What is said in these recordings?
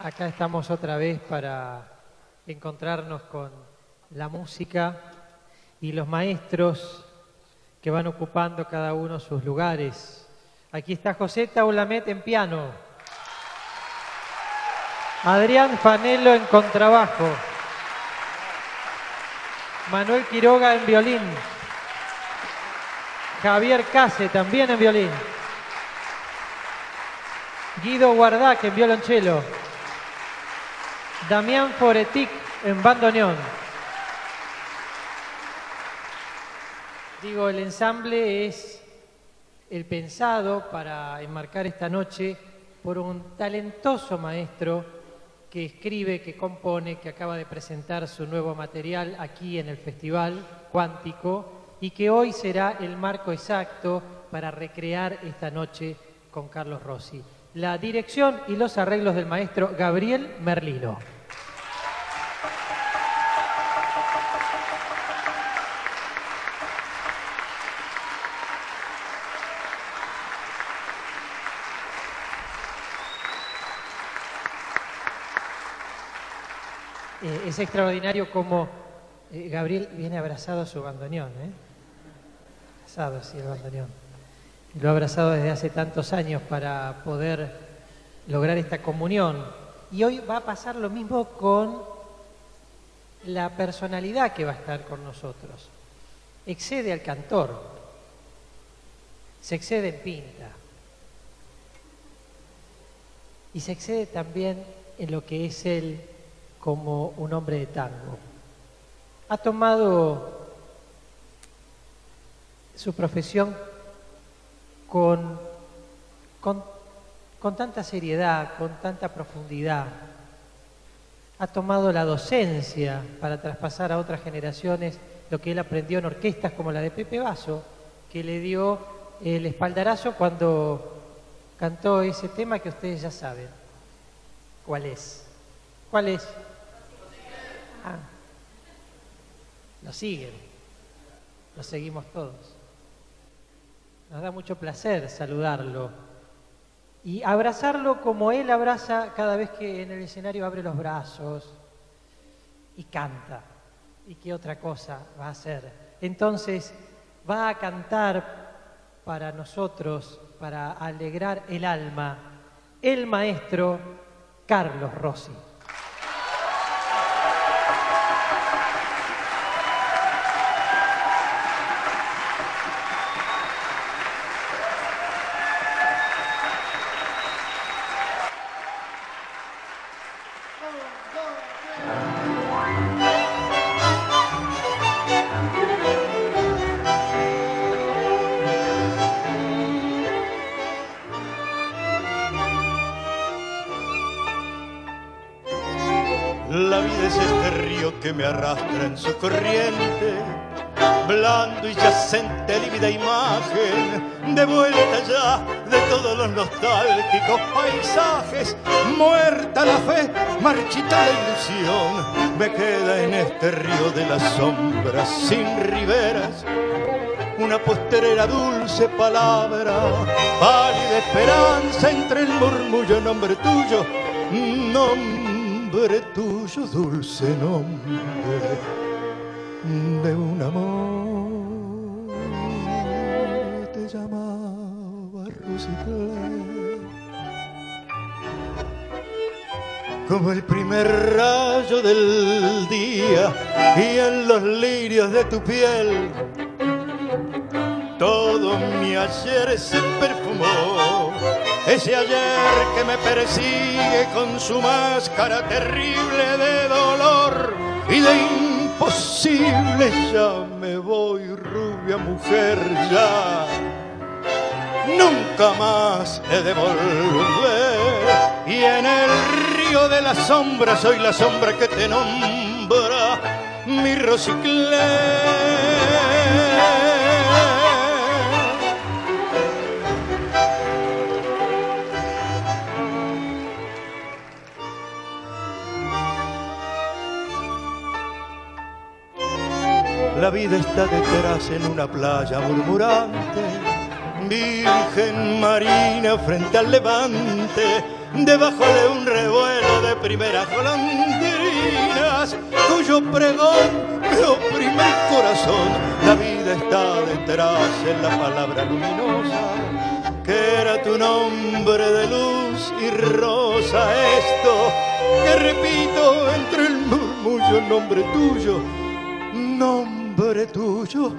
Acá estamos otra vez para encontrarnos con la música y los maestros que van ocupando cada uno sus lugares. Aquí está José Taulamet en piano, Adrián Fanelo en contrabajo, Manuel Quiroga en violín, Javier Case también en violín, Guido Guardac en violonchelo, Damián Foretic en bandoneón. Digo, el ensamble es el pensado para enmarcar esta noche por un talentoso maestro que escribe, que compone, que acaba de presentar su nuevo material aquí en el Festival Cuántico y que hoy será el marco exacto para recrear esta noche con Carlos Rossi. La dirección y los arreglos del maestro Gabriel Merlino. Es extraordinario cómo eh, Gabriel viene abrazado a su bandoneón, ¿eh? Abrazado así el bandoneón. Lo ha abrazado desde hace tantos años para poder lograr esta comunión. Y hoy va a pasar lo mismo con la personalidad que va a estar con nosotros. Excede al cantor, se excede en pinta y se excede también en lo que es el como un hombre de tango. Ha tomado su profesión con, con, tanta seriedad, con tanta profundidad. Ha tomado la docencia para traspasar a otras generaciones lo que él aprendió en orquestas como la de Pepe Basso, que le dio el espaldarazo cuando cantó ese tema que ustedes ya saben. ¿Cuál es? ¿Cuál es? Ah, lo siguen, lo seguimos todos. Nos da mucho placer saludarlo y abrazarlo como él abraza cada vez que en el escenario abre los brazos y canta. ¿Y qué otra cosa va a hacer? Entonces va a cantar para nosotros, para alegrar el alma, el maestro Carlos Rossi. En su corriente, blando y yacente, lívida imagen, de vuelta ya de todos los nostálgicos paisajes, muerta la fe, marchita la ilusión, me queda en este río de las sombras sin riberas una posterera dulce palabra, pálida esperanza entre el murmullo nombre tuyo, nombre nombre tuyo, dulce nombre de un amor. Te llamaba Rosicler. Como el primer rayo del día y en los lirios de tu piel, todo mi ayer se perfumó ese ayer que me persigue con su máscara terrible de dolor y de imposible, ya me voy rubia mujer, ya nunca más he de volver. Y en el río de la sombra soy la sombra que te nombra, mi Rosicler. La vida está detrás en una playa murmurante, virgen marina frente al levante, debajo de un revuelo de primeras golondrinas, cuyo pregón me oprime el corazón. La vida está detrás en la palabra luminosa, que era tu nombre de luz y rosa. Esto que repito entre el murmullo, nombre tuyo, nombre tuyo,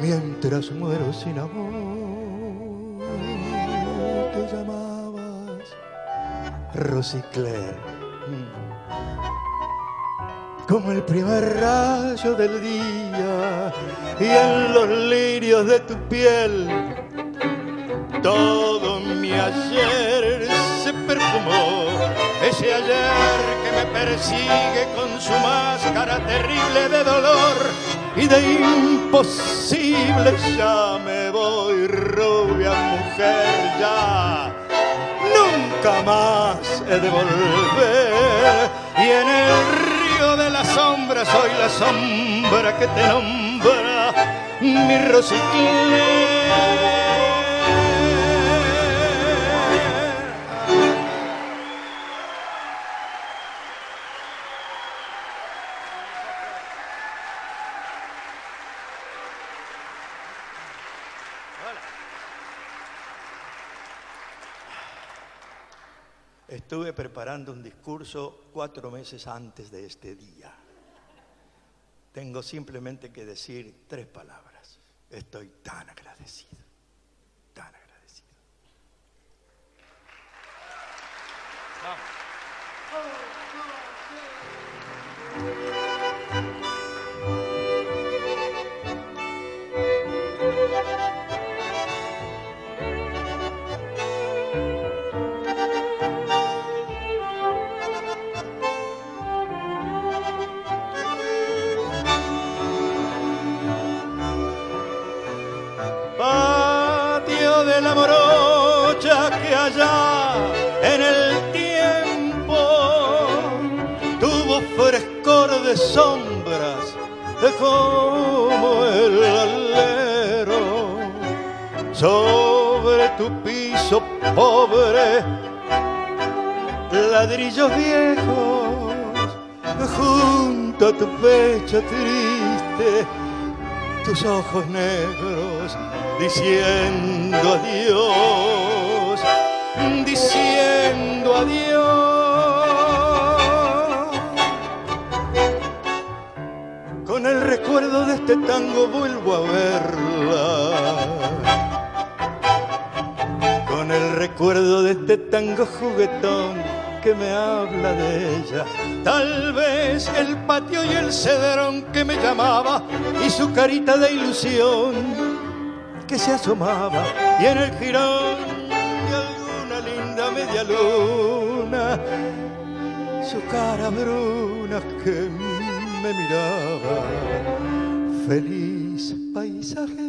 mientras muero sin amor. Te llamabas Rosicler. Como el primer rayo del día y en los lirios de tu piel, todo mi ayer se perfumó. Ese ayer persigue con su máscara terrible de dolor y de imposible. Ya me voy, rubia mujer, ya nunca más he de volver. Y en el río de la sombra soy la sombra que te nombra, mi rosicler. Estuve preparando un discurso cuatro meses antes de este día. Tengo simplemente que decir tres palabras. Estoy tan agradecido, tan agradecido. De la morocha que allá en el tiempo tuvo frescor de sombras de como el alero sobre tu piso pobre ladrillos viejos junto a tu pecho triste tus ojos negros diciendo adiós, diciendo adiós. Con el recuerdo de este tango vuelvo a verla. Con el recuerdo de este tango juguetón que me habla de ella. Tal vez el patio y el cedrón que me llamaba y su carita de ilusión que se asomaba y en el jirón de alguna linda media luna su cara bruna que me miraba. Feliz paisaje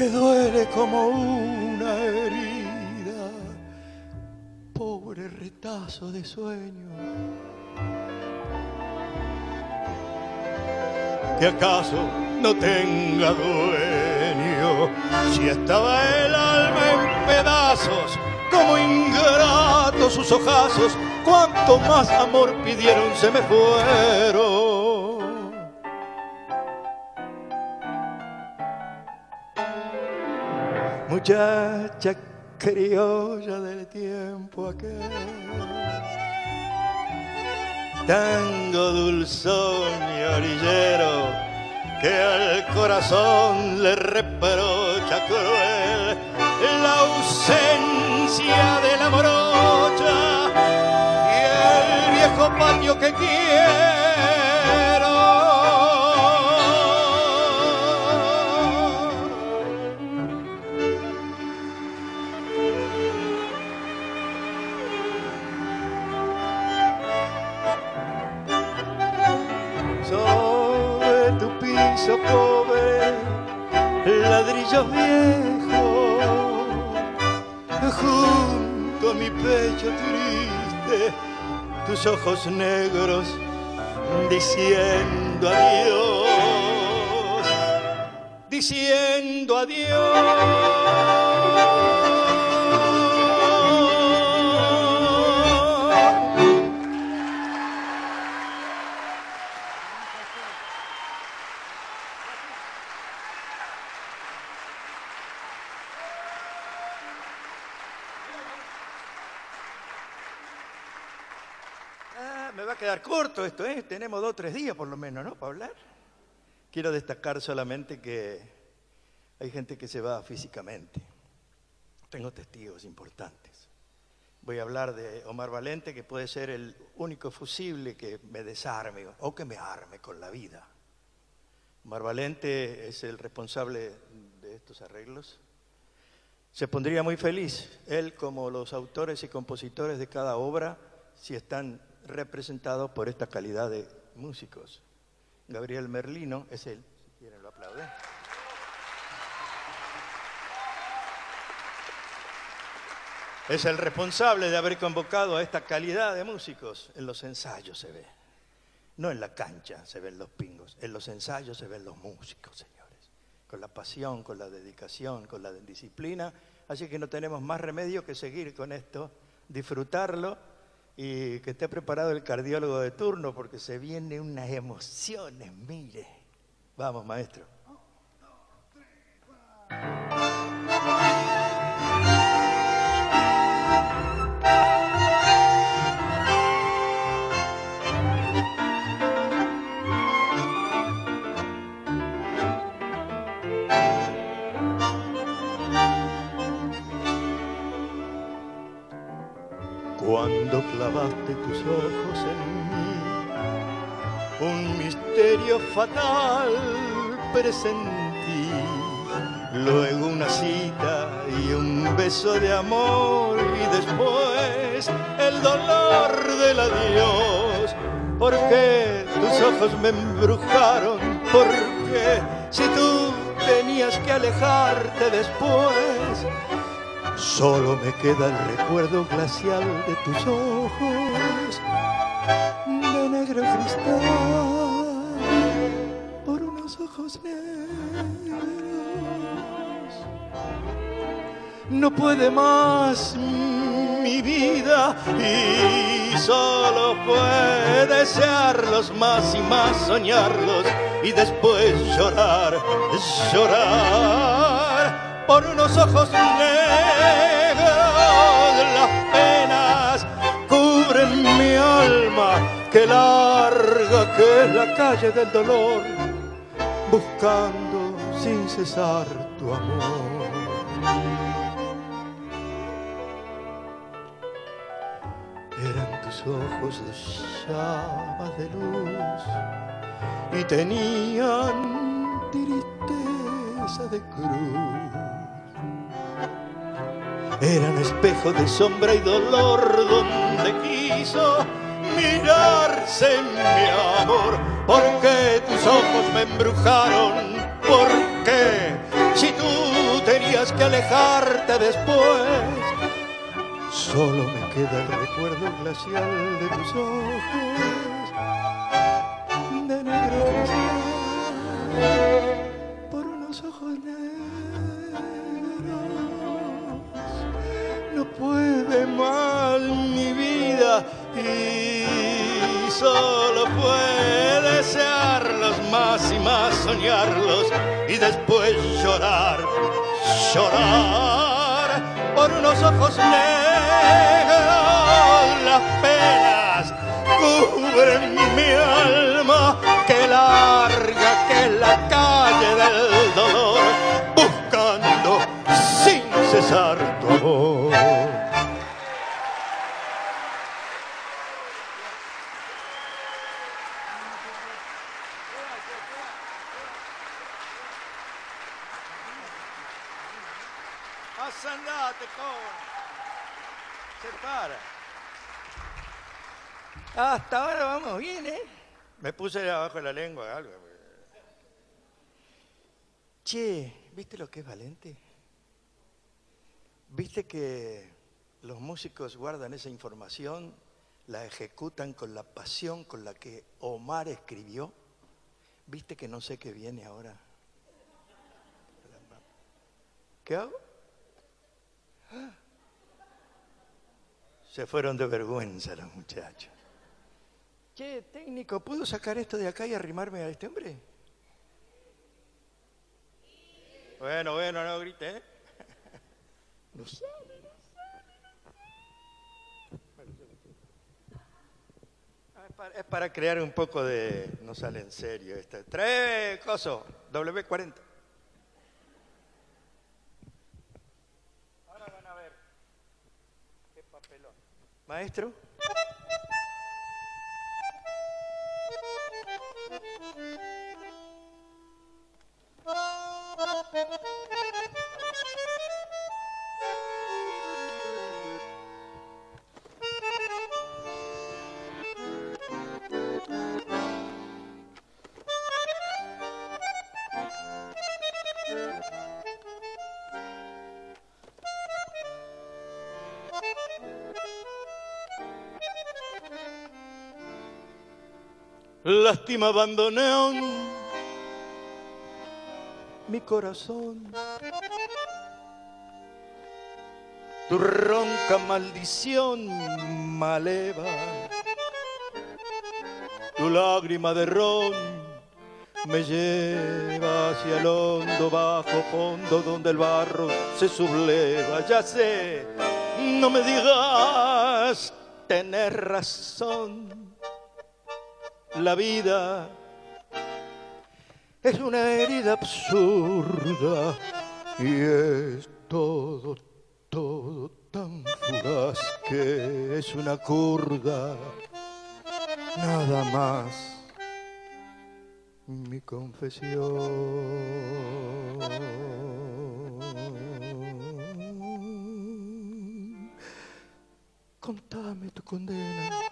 que duele como una herida, pobre retazo de sueño. Que acaso no tenga dueño, si estaba el alma en pedazos, como ingratos sus ojazos, cuanto más amor pidieron se me fueron. Muchacha criolla del tiempo aquel. Tango dulzón y orillero que al corazón le reprocha cruel la ausencia de la morocha y el viejo patio que quiero. Pobre, ladrillos viejos, junto a mi pecho triste, tus ojos negros diciendo adiós, diciendo adiós. Corto esto, ¿eh? Tenemos dos o tres días por lo menos, ¿no? Para hablar. Quiero destacar solamente que hay gente que se va físicamente. Tengo testigos importantes. Voy a hablar de Omar Valente, que puede ser el único fusible que me desarme o que me arme con la vida. Omar Valente es el responsable de estos arreglos. Se pondría muy feliz, él como los autores y compositores de cada obra, si están representados por esta calidad de músicos. Gabriel Merlino es él. Es el responsable de haber convocado a esta calidad de músicos. En los ensayos se ve. No en la cancha se ven los pingos. En los ensayos se ven los músicos, señores. Con la pasión, con la dedicación, con la disciplina. Así que no tenemos más remedio que seguir con esto, disfrutarlo y que esté preparado el cardiólogo de turno porque se vienen unas emociones, mire. Vamos, maestro. Cuando clavaste tus ojos en mí, un misterio fatal presentí. Luego una cita y un beso de amor y después el dolor del adiós. ¿Por qué tus ojos me embrujaron? ¿Por qué si tú tenías que alejarte después? Solo me queda el recuerdo glacial de tus ojos de negro cristal por unos ojos negros. No puede más mi vida y solo puede desearlos más y más, soñarlos y después llorar, llorar por unos ojos negros las penas cubren mi alma que larga que es la calle del dolor buscando sin cesar tu amor. Eran tus ojos de llamas de luz y tenían tristeza de cruz eran espejo de sombra y dolor donde quiso mirarse mi amor. Porque tus ojos me embrujaron, porque si tú tenías que alejarte después, solo me queda el recuerdo glacial de tus ojos de negro y solo puede desearlos más y más, soñarlos y después llorar, llorar por unos ojos negros. Las penas cubren mi alma, que larga Se para. Hasta ahora vamos bien, ¿eh? Me puse abajo de la lengua algo. Che, ¿viste lo que es Valente? ¿Viste que los músicos guardan esa información, la ejecutan con la pasión con la que Omar escribió? ¿Viste que no sé qué viene ahora? ¿Qué hago? Se fueron de vergüenza los muchachos. Che, técnico, ¿puedo sacar esto de acá y arrimarme a este hombre? Bueno, bueno, no grite, ¿eh? No sé. Es para crear un poco de... No sale en serio esta. Trae, coso, W40. Ahora van a ver. Qué papelón. Maestro. Lástima abandoneón mi corazón. Tu ronca maldición maleva, tu lágrima de ron me lleva hacia el hondo bajo fondo donde el barro se subleva. Ya sé, no me digas tener razón la vida. Es una herida absurda y es todo, todo tan fugaz que es una curda, nada más mi confesión. Contame tu condena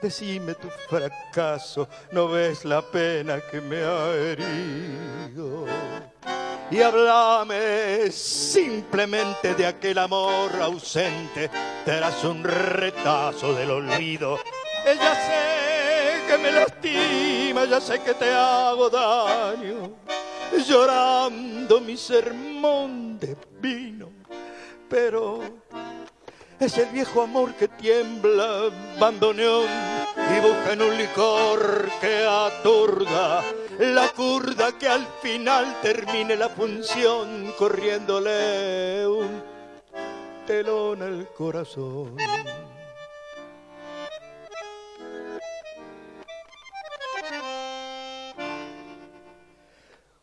Decime tu fracaso, no ves la pena que me ha herido. Y háblame simplemente de aquel amor ausente, te das un retazo del olvido. ya sé que me lastima, ya sé que te hago daño, llorando mi sermón de vino, pero es el viejo amor que tiembla, bandoneón, y en un licor que aturda la curda que al final termine la función corriéndole un telón al corazón.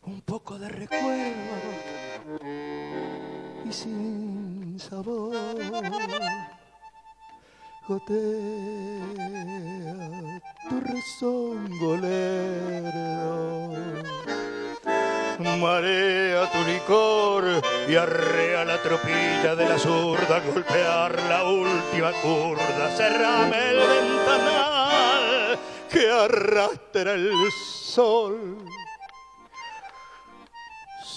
Un poco de recuerdo y sin sabor. Gotea tu rezongo Marea tu licor y arrea la tropilla de la zurda, golpear la última curda, cerrame el ventanal que arrastra el sol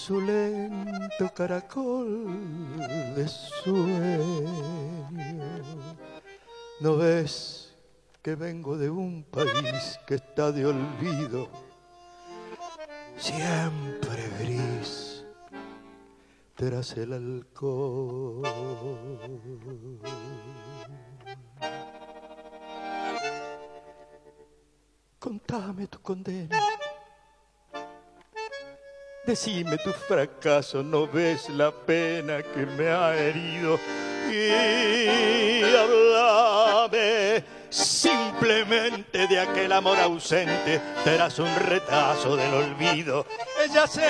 su lento caracol de sueño. ¿No ves que vengo de un país que está de olvido? Siempre gris tras el alcohol. Contame tu condena Decime tu fracaso, no ves la pena que me ha herido. Y hablame simplemente de aquel amor ausente, te das un retazo del olvido. Ya sé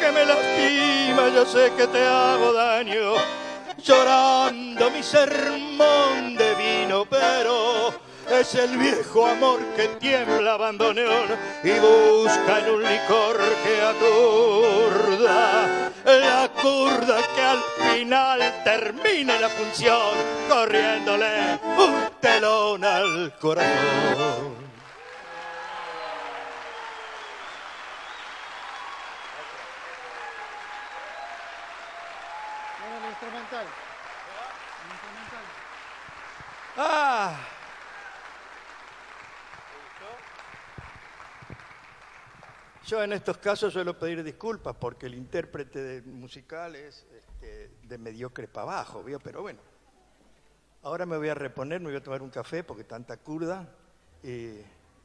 que me lastima, yo sé que te hago daño, llorando mi sermón de vino, pero es el viejo amor que tiembla abandoneón y busca en un licor que aturda la curda que al final termine la función corriéndole un telón al corazón. Ah. Yo en estos casos suelo pedir disculpas porque el intérprete musical es este, de mediocre para abajo, pero bueno. Ahora me voy a reponer, me voy a tomar un café porque tanta curda y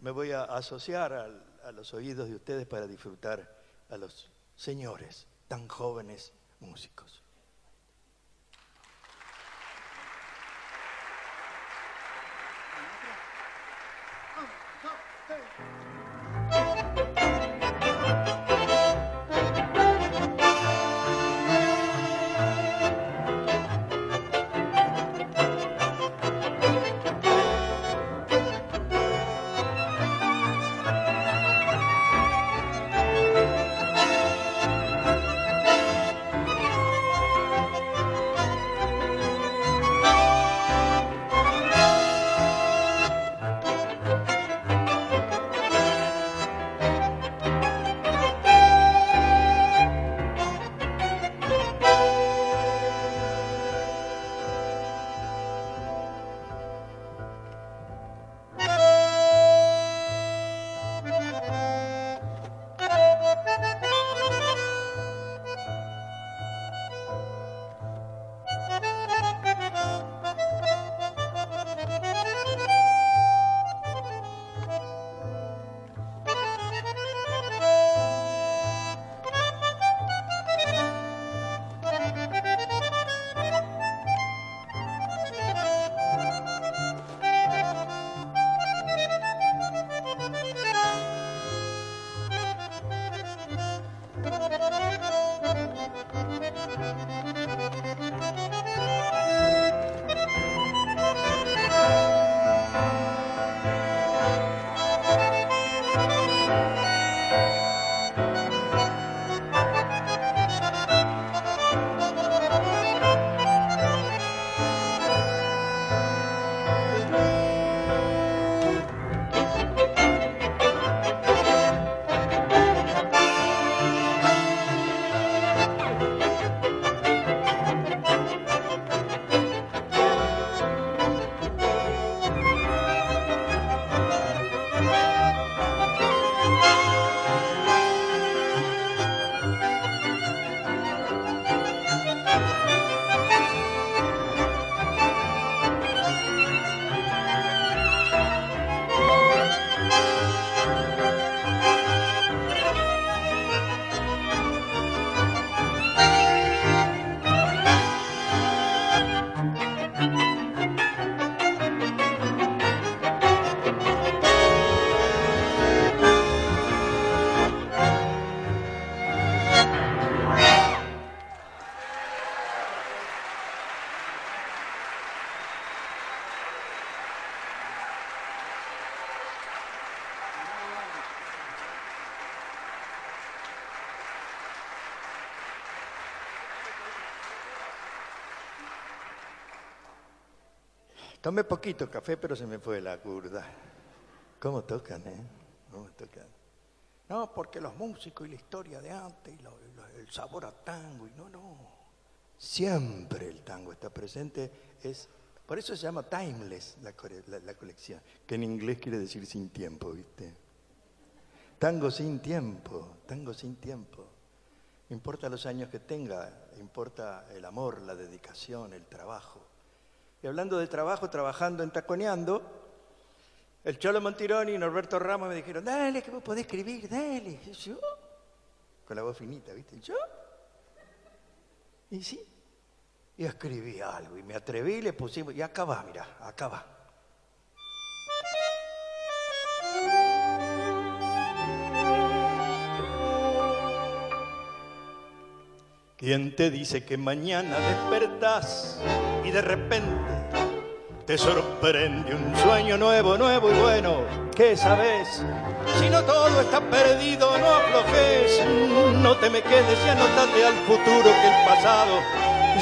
me voy a asociar a los oídos de ustedes para disfrutar a los señores tan jóvenes músicos. Tomé poquito café, pero se me fue la curda. ¿Cómo tocan, eh? ¿Cómo tocan? No, porque los músicos y la historia de antes, y el sabor a tango, y no, no. Siempre el tango está presente. Es, por eso se llama timeless la, la colección, que en inglés quiere decir sin tiempo, ¿viste? Tango sin tiempo, tango sin tiempo. Importa los años que tenga, importa el amor, la dedicación, el trabajo. Y hablando de trabajo, trabajando en Taconeando, el Cholo Montironi y Norberto Ramos me dijeron, dale, que vos podés escribir, dale. Yo, con la voz finita, ¿viste? yo, y sí, y escribí algo, y me atreví, le pusimos, y acá va, mira, acá va. ¿Quién te dice que mañana despertás y de repente te sorprende un sueño nuevo, nuevo y bueno? ¿Qué sabes? Si no todo está perdido, no aflojes, no te me quedes y anotate al futuro que el pasado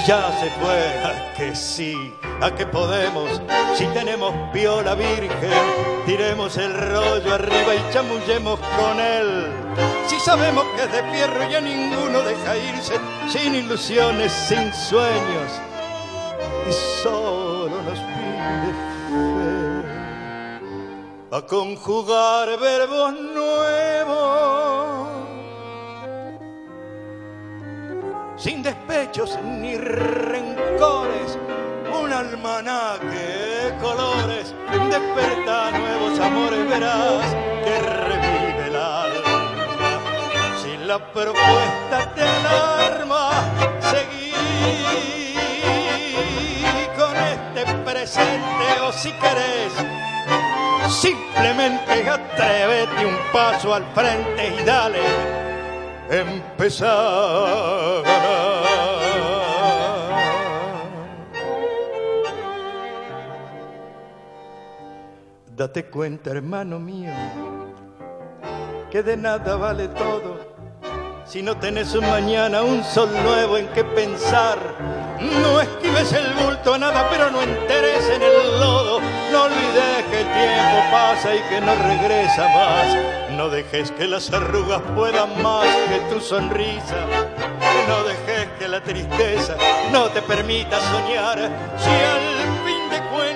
ya se fue. A que sí, a que podemos, si tenemos viola virgen, tiremos el rollo arriba y chamullemos con él. Si sabemos que de fierro y a ninguno deja irse sin ilusiones, sin sueños, y solo nos pide fe a conjugar verbos nuevos sin despechos ni rencores, un almanaque de colores, desperta nuevos amores, verás que revive el alma. Si la propuesta te alarma, seguí con este presente o si querés, simplemente atrévete un paso al frente y dale, empezar. Date cuenta, hermano mío, que de nada vale todo si no tenés un mañana, un sol nuevo en que pensar. No esquives el bulto a nada, pero no enteres en el lodo. No olvides que el tiempo pasa y que no regresa más. No dejes que las arrugas puedan más que tu sonrisa. No dejes que la tristeza no te permita soñar. Si al fin de cuentas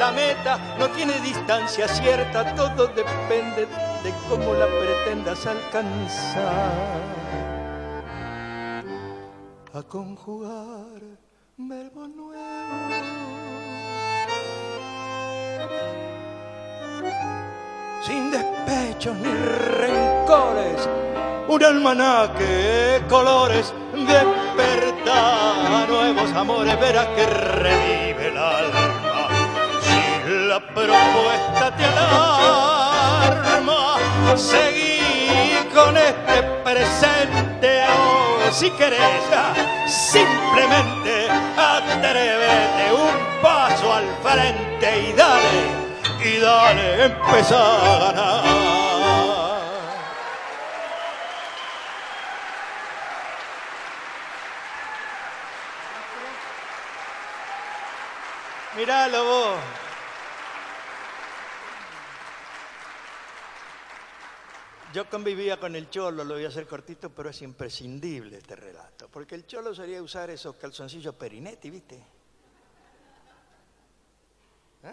la meta no tiene distancia cierta, todo depende de cómo la pretendas alcanzar. A conjugar verbo nuevo. Sin despechos ni rencores, un almanaque, colores, despertar nuevos amores, verás que revive el alma. La propuesta te alarma, seguí con este presente o si querés, simplemente atrévete un paso al frente y dale, y dale, empezar a ganar. Miralo vos. Yo convivía con el cholo, lo voy a hacer cortito, pero es imprescindible este relato, porque el cholo sería usar esos calzoncillos perinetti, ¿viste? ¿Eh?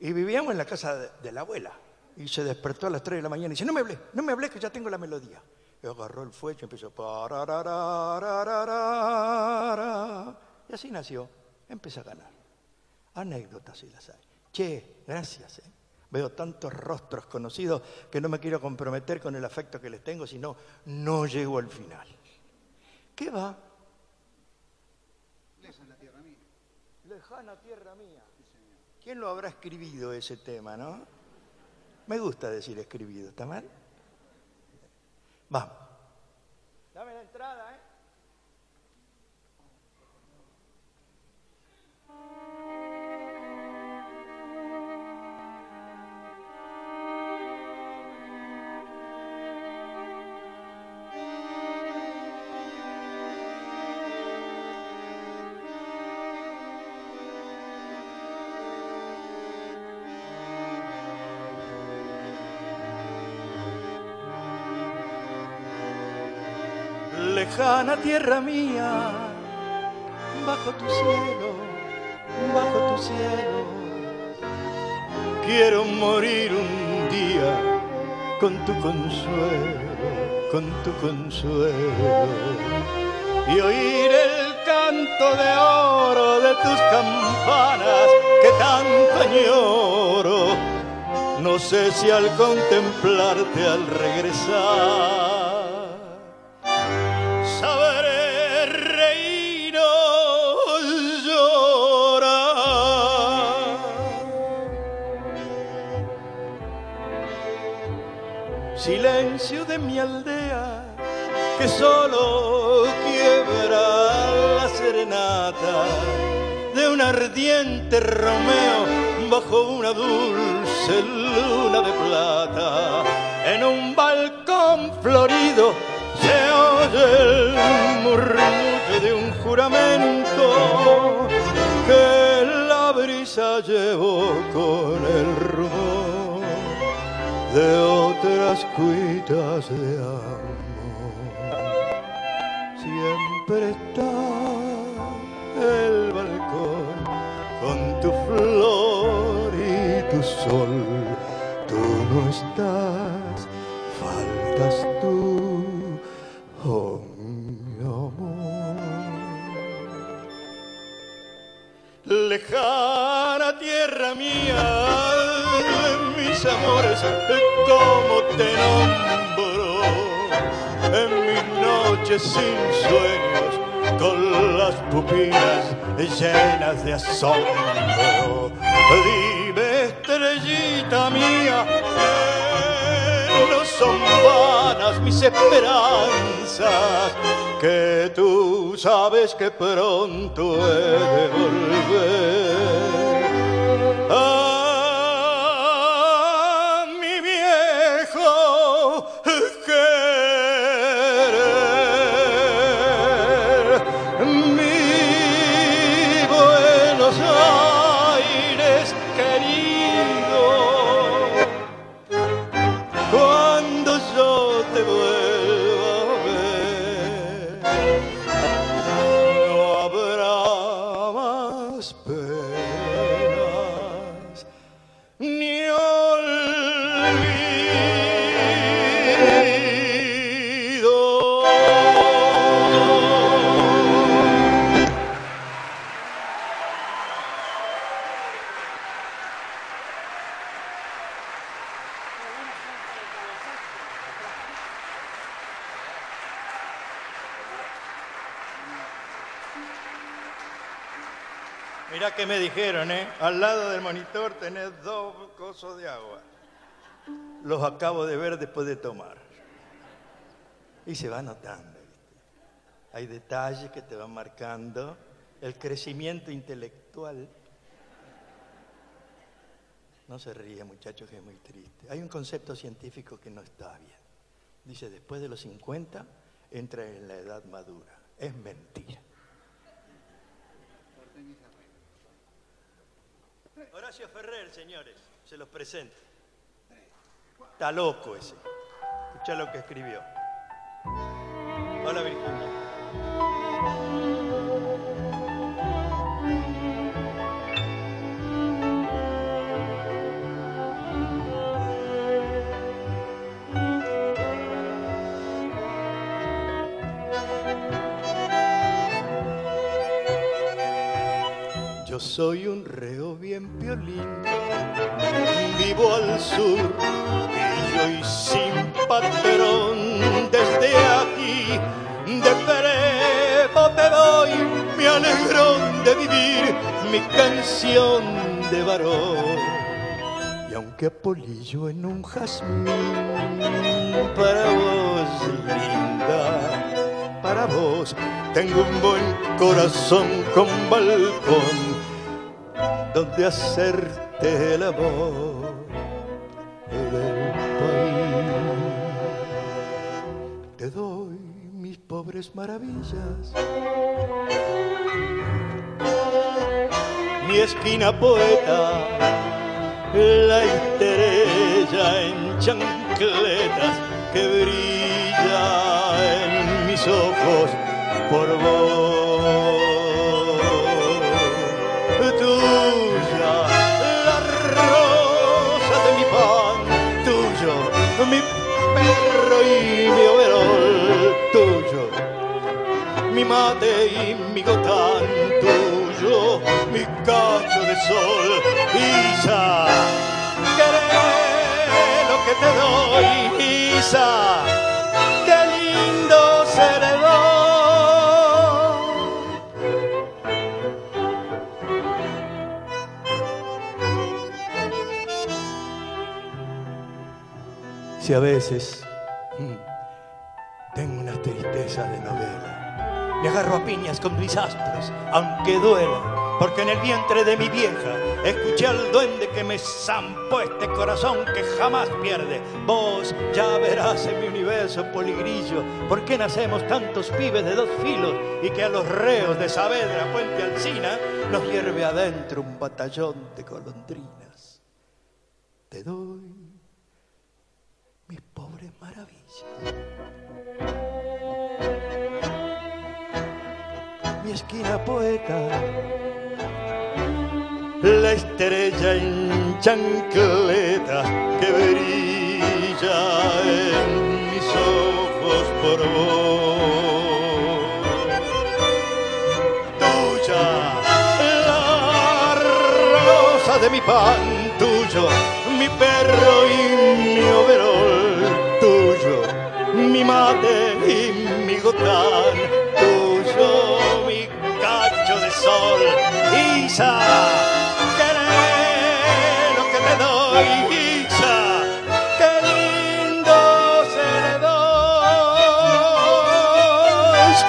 Y vivíamos en la casa de, la abuela, y se despertó a las 3 de la mañana y dice, no me hablé, no me hablé que ya tengo la melodía. Y agarró el fuelle y empezó, y así nació, empezó a ganar. Anécdotas si las hay. Che, gracias, ¿eh? Veo tantos rostros conocidos que no me quiero comprometer con el afecto que les tengo, sino no llego al final. ¿Qué va? Lejana tierra mía. Lejana tierra mía. ¿Quién lo habrá escribido ese tema, no? Me gusta decir escribido, ¿está mal? Vamos. Dame la entrada, ¿eh? Lejana tierra mía, bajo tu cielo, bajo tu cielo. Quiero morir un día con tu consuelo, con tu consuelo. Y oír el canto de oro de tus campanas que tanto añoro. No sé si al contemplarte al regresar de mi aldea que solo quiebra la serenata de un ardiente Romeo bajo una dulce luna de plata. En un balcón florido se oye el murmullo de un juramento que la brisa llevó con el de otras cuitas de amor. Siempre está el balcón con tu flor y tu sol. Tú no estás, faltas tú, oh mi amor. Lejana tierra mía amores, como te nombro en mis noches sin sueños, con las pupilas llenas de asombro. Dime, estrellita mía, mía, no son vanas mis esperanzas, que tú sabes que pronto he de volver. Me dijeron, ¿eh? Al lado del monitor tenés dos cosos de agua. Los acabo de ver después de tomar. Y se va notando, Hay detalles que te van marcando el crecimiento intelectual. No se ríe, muchachos, que es muy triste. Hay un concepto científico que no está bien. Dice, después de los 50 entra en la edad madura. Es mentira. Horacio Ferrer, señores, se los presento. Está loco ese. Escucha lo que escribió. Hola Virginia. Soy un reo bien piolín, vivo al sur y sin patrón desde aquí. De Perepo te doy mi alegrón de vivir, mi canción de varón. Y aunque apolillo en un jazmín, para vos, linda, para vos, tengo un buen corazón con balcón donde hacerte el amor del país. Te doy mis pobres maravillas, mi esquina poeta, la estrella en chancletas que brilla en mis ojos por vos. Mi perro y mi overol tuyo, mi mate y mi gotán tuyo, mi cacho de sol, Isa, queré lo que te doy, Isa, a veces mm, tengo una tristeza de novela. Me agarro a piñas con mis astros, aunque duela, porque en el vientre de mi vieja escuché al duende que me zampó este corazón que jamás pierde. Vos ya verás en mi universo poligrillo por qué nacemos tantos pibes de dos filos y que a los reos de Saavedra, Puente Alcina, nos hierve adentro un batallón de golondrinas. Te doy mis pobres maravillas. Mi esquina poeta, la estrella en chancleta que brilla en mis ojos por vos. Tuya, la rosa de mi pan, tuyo, mi perro tuyo mi cacho de sol. Isa, querer lo que te doy. Isa, qué lindo seré dos.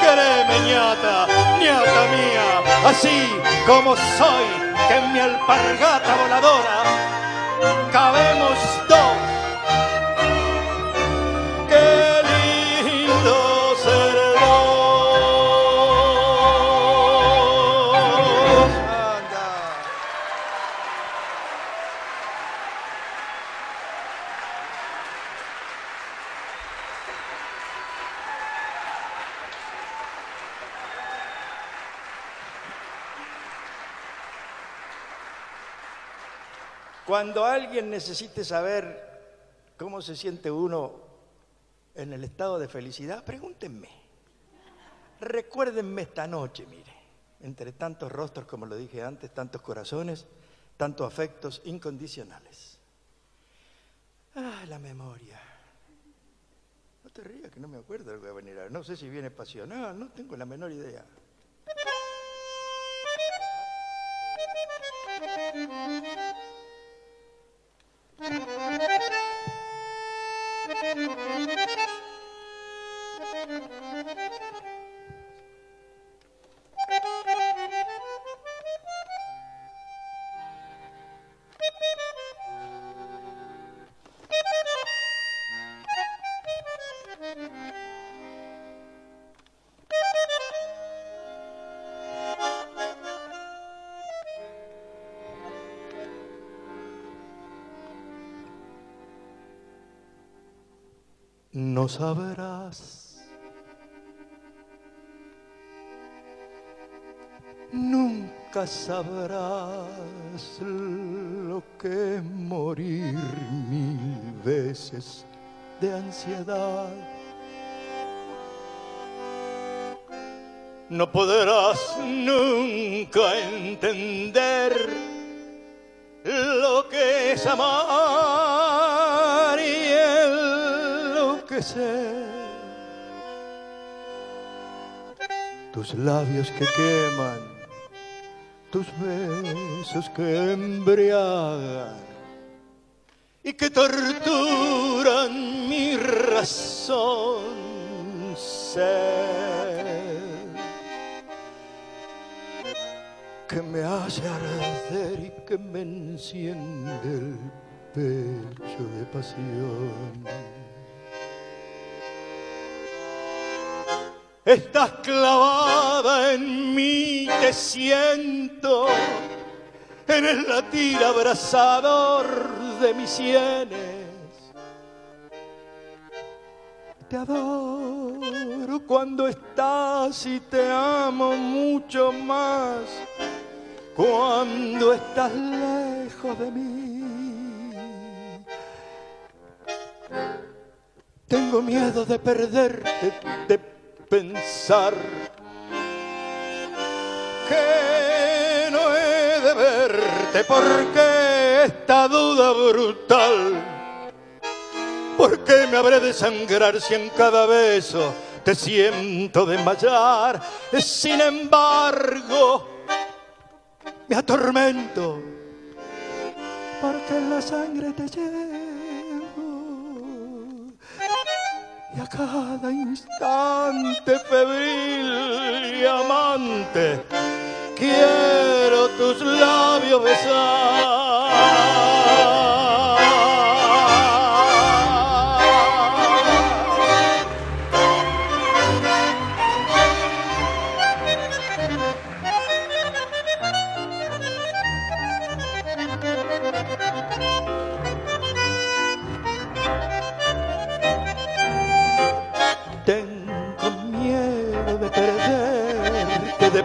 Quereme, ñata, ñata mía, así como soy, que mi alpargata voladora Cuando alguien necesite saber cómo se siente uno en el estado de felicidad, pregúntenme. Recuérdenme esta noche, mire, entre tantos rostros, como lo dije antes, tantos corazones, tantos afectos incondicionales. Ah, la memoria. No te rías que no me acuerdo de lo que va a venir. ahora. No sé si viene pasional, no tengo la menor idea. Thank you. No sabrás. Nunca sabrás lo que morir mil veces de ansiedad. No podrás nunca entender lo que es amar Tus labios que queman, tus besos que embriagan y que torturan mi razón que me hace arder y que me enciende el pecho de pasión. Estás clavada en mí, te siento en el latir abrasador de mis sienes. Te adoro cuando estás y te amo mucho más cuando estás lejos de mí. Tengo miedo de perderte, de pensar que no he de verte porque esta duda brutal. ¿Por qué me habré de sangrar si en cada beso te siento desmayar? Sin embargo, me atormento porque la sangre te llevo y a cada instante febril y amante quiero tus labios besar.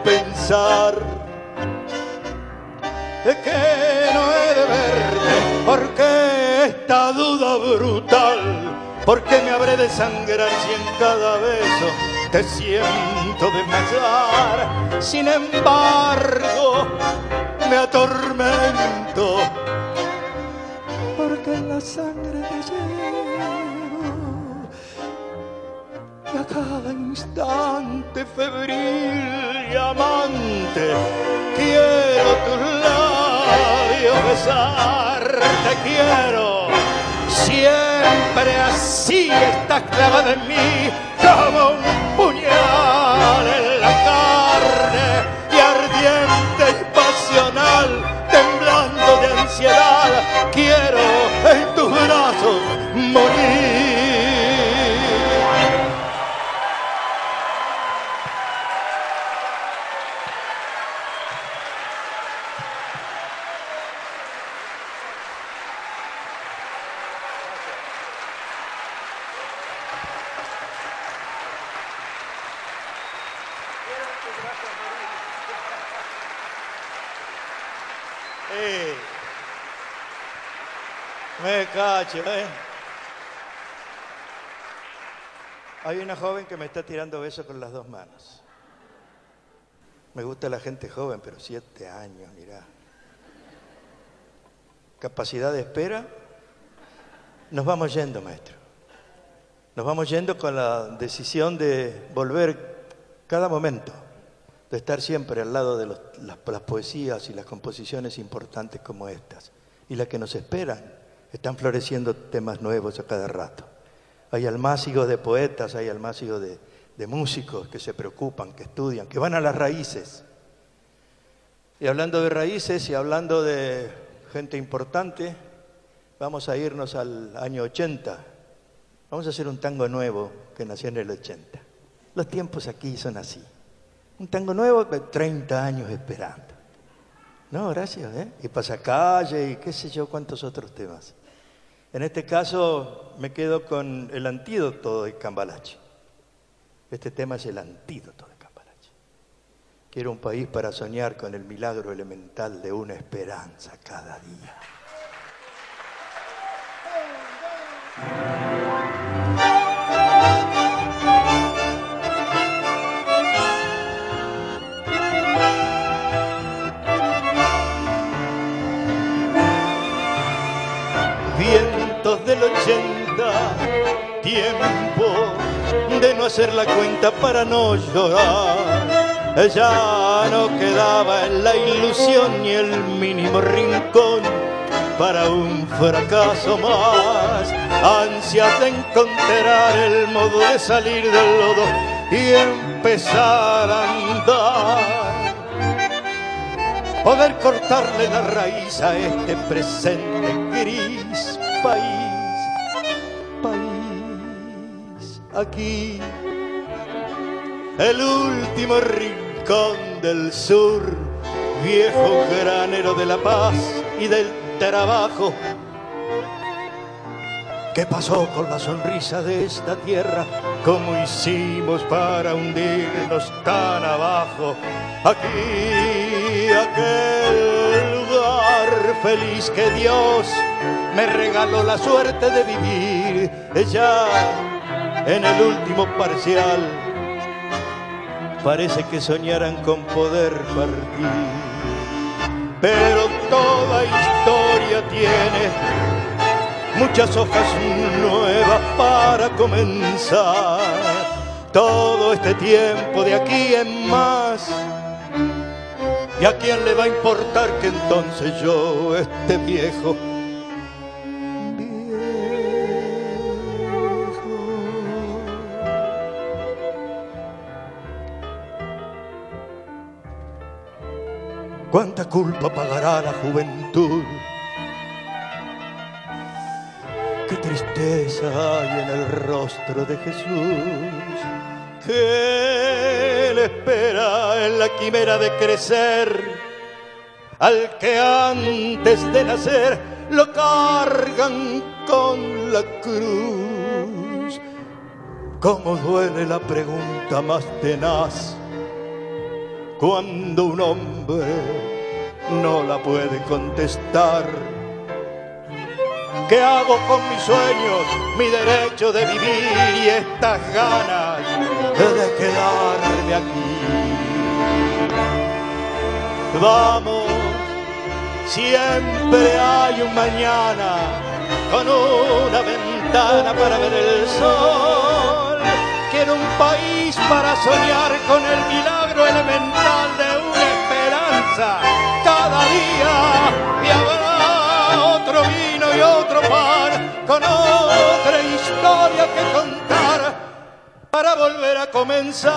Pensar de que no he de verte, porque esta duda brutal, porque me habré de sangrar si en cada beso te siento desmayar. Sin embargo, me atormento, porque la sangre te llevo a cada instante febril y amante quiero tus labios besar, te quiero. Siempre así estás clavada en mí como un puñal en la carne y ardiente y pasional, temblando de ansiedad. ¿Eh? Hay una joven que me está tirando besos con las dos manos. Me gusta la gente joven, pero siete años, mirá. Capacidad de espera. Nos vamos yendo, maestro. Nos vamos yendo con la decisión de volver cada momento, de estar siempre al lado de las, las poesías y las composiciones importantes como estas. Y las que nos esperan, están floreciendo temas nuevos a cada rato. Hay almácigos de poetas, hay almácigos de, de músicos que se preocupan, que estudian, que van a las raíces. Y hablando de raíces y hablando de gente importante, vamos a irnos al año 80. Vamos a hacer un tango nuevo que nació en el 80. Los tiempos aquí son así. Un tango nuevo de 30 años esperando. No, gracias, ¿eh? Y pasacalle y qué sé yo, cuántos otros temas. En este caso me quedo con el antídoto de Cambalache. Este tema es el antídoto de Cambalache. Quiero un país para soñar con el milagro elemental de una esperanza cada día. Del ochenta, tiempo de no hacer la cuenta para no llorar. Ya no quedaba en la ilusión ni el mínimo rincón para un fracaso más. Ansias de encontrar el modo de salir del lodo y empezar a andar. Poder cortarle la raíz a este presente gris país, aquí, el último rincón del sur, viejo granero de la paz y del trabajo. ¿Qué pasó con la sonrisa de esta tierra? ¿Cómo hicimos para hundirnos tan abajo? Aquí, aquel lugar feliz que Dios me regaló la suerte de vivir. Ya en el último parcial parece que soñaran con poder partir. Pero toda historia tiene muchas hojas nuevas para comenzar. Todo este tiempo de aquí en más. ¿Y a quién le va a importar que entonces yo esté viejo? ¿Cuánta culpa pagará la juventud? Qué tristeza hay en el rostro de Jesús. ¿Qué le espera en la quimera de crecer? Al que antes de nacer lo cargan con la cruz. ¿Cómo duele la pregunta más tenaz? Cuando un hombre no la puede contestar. ¿Qué hago con mis sueños, mi derecho de vivir y estas ganas de quedarme aquí? Vamos, siempre hay un mañana con una ventana para ver el sol. Quiero un país para soñar con el milagro elemental de una esperanza cada día y habrá otro vino y otro pan con otra historia que contar para volver a comenzar.